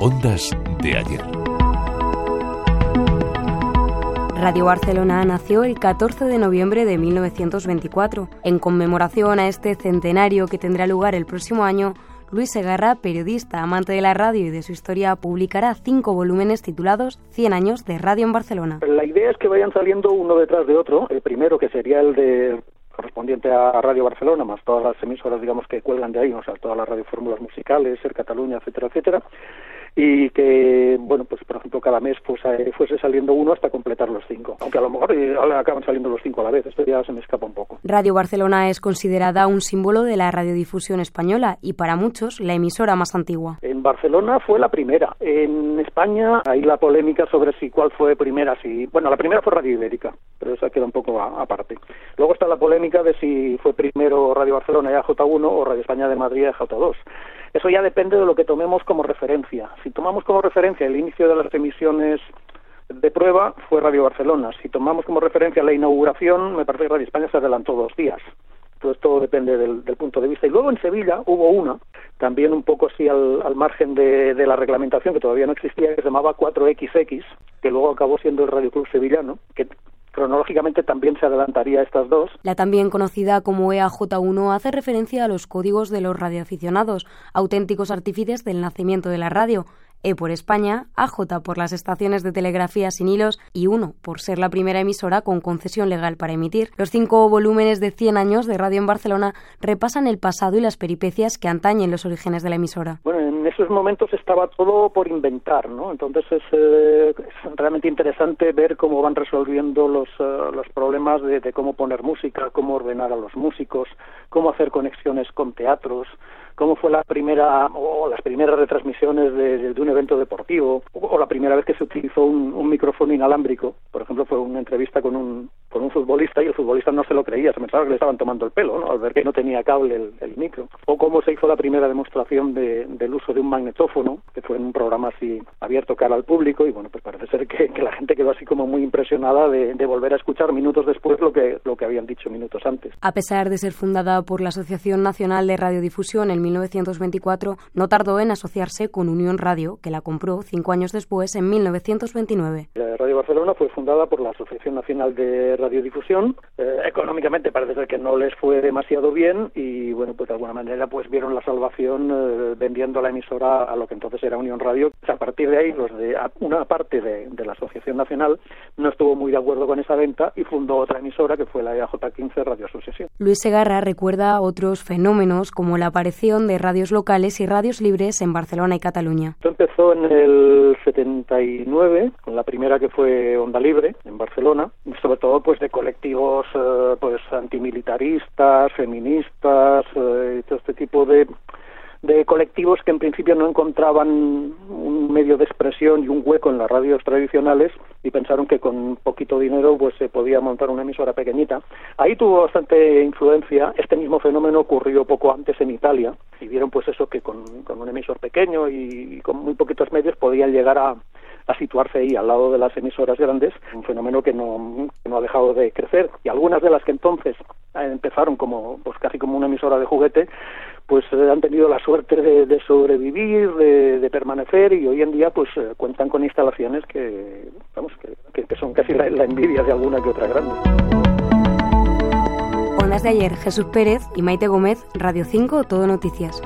Ondas de ayer. Radio Barcelona nació el 14 de noviembre de 1924. En conmemoración a este centenario que tendrá lugar el próximo año, Luis Segarra, periodista, amante de la radio y de su historia, publicará cinco volúmenes titulados 100 años de radio en Barcelona. La idea es que vayan saliendo uno detrás de otro. El primero, que sería el de correspondiente a Radio Barcelona, más todas las emisoras, digamos, que cuelgan de ahí, o sea, todas las radiofórmulas musicales, Ser Cataluña, etcétera, etcétera, y que, bueno, pues cada mes pues, eh, fuese saliendo uno hasta completar los cinco. Aunque a lo mejor eh, acaban saliendo los cinco a la vez, esto ya se me escapa un poco. Radio Barcelona es considerada un símbolo de la radiodifusión española y para muchos la emisora más antigua. En Barcelona fue la primera. En España hay la polémica sobre si cuál fue primera, si, bueno, la primera fue Radio Ibérica, pero esa queda un poco aparte. Luego está la polémica de si fue primero Radio Barcelona y AJ1 o Radio España de Madrid y AJ2. Eso ya depende de lo que tomemos como referencia. Si tomamos como referencia el inicio de las emisiones de prueba, fue Radio Barcelona. Si tomamos como referencia la inauguración, me parece que Radio España se adelantó dos días. Entonces todo depende del, punto de vista. Y luego en Sevilla hubo una, también un poco así al, margen de, de, la reglamentación, que todavía no existía, que se llamaba 4XX, que luego acabó siendo el Radio Club Sevillano, que cronológicamente también se adelantaría a estas dos. La también conocida como EAJ1 hace referencia a los códigos de los radioaficionados, auténticos artífices del nacimiento de la radio, e por España, AJ por las estaciones de telegrafía sin hilos y 1 por ser la primera emisora con concesión legal para emitir. Los cinco volúmenes de 100 años de radio en Barcelona repasan el pasado y las peripecias que antañen los orígenes de la emisora. Bueno, esos momentos estaba todo por inventar, ¿no? Entonces es, eh, realmente interesante ver cómo van resolviendo los, eh, los problemas de, de cómo poner música, cómo ordenar a los músicos, cómo hacer conexiones con teatros, cómo fue la primera o las primeras retransmisiones de, un evento deportivo o, la primera vez que se utilizó un, micrófono inalámbrico. Por ejemplo, fue una entrevista con un, con un futbolista y el futbolista no se lo creía, se pensaba que le estaban tomando el pelo, ¿no? al ver que no tenía cable el, micro. O cómo se hizo la primera demostración del uso de un magnetófono, que fue en un programa así abierto cara al público y bueno, pues parece ser que, la gente quedó así como muy impresionada de, de, volver a escuchar minutos después lo que, lo que habían dicho minutos antes. A pesar de ser fundada por la Asociación Nacional de Radiodifusión en 1924, no tardó en asociarse con Unión Radio, que la compró cinco años después, en 1929. Radio Barcelona fue fundada por la Asociación Nacional de Radiodifusión. Eh, económicamente parece ser que no les fue demasiado bien y, bueno, pues de alguna manera pues vieron la salvación eh, vendiendo la emisora a lo que entonces era Unión Radio. A partir de ahí, los de una parte de, de la Asociación Nacional no estuvo muy de acuerdo con esa venta y fundó otra emisora que fue la EAJ15 Radio Asociación. Luis Segarra recuerda otros fenómenos como la aparición de radios locales y radios libres en Barcelona y Cataluña. Esto empezó en el 79 con la primera que fue Onda Libre en Barcelona, sobre todo pues de colectivos eh, pues antimilitaristas, feministas, eh, todo este tipo de de colectivos que en principio no encontraban un medio de expresión y un hueco en las radios tradicionales y pensaron que con poquito dinero pues se podía montar una emisora pequeñita. Ahí tuvo bastante influencia. Este mismo fenómeno ocurrió poco antes en Italia y vieron pues eso que con, un emisor pequeño y, con muy poquitos medios podían llegar a, a situarse ahí al lado de las emisoras grandes, un fenómeno que no, no ha dejado de crecer. Y algunas de las que entonces empezaron como pues casi como una emisora de juguete, pues eh, han tenido la suerte de, sobrevivir, de, permanecer y hoy en día pues eh, cuentan con instalaciones que, vamos, que, que son casi la, envidia de alguna que otra grande. Ondas de ayer, Jesús Pérez y Maite Gómez, Radio 5, Todo Noticias.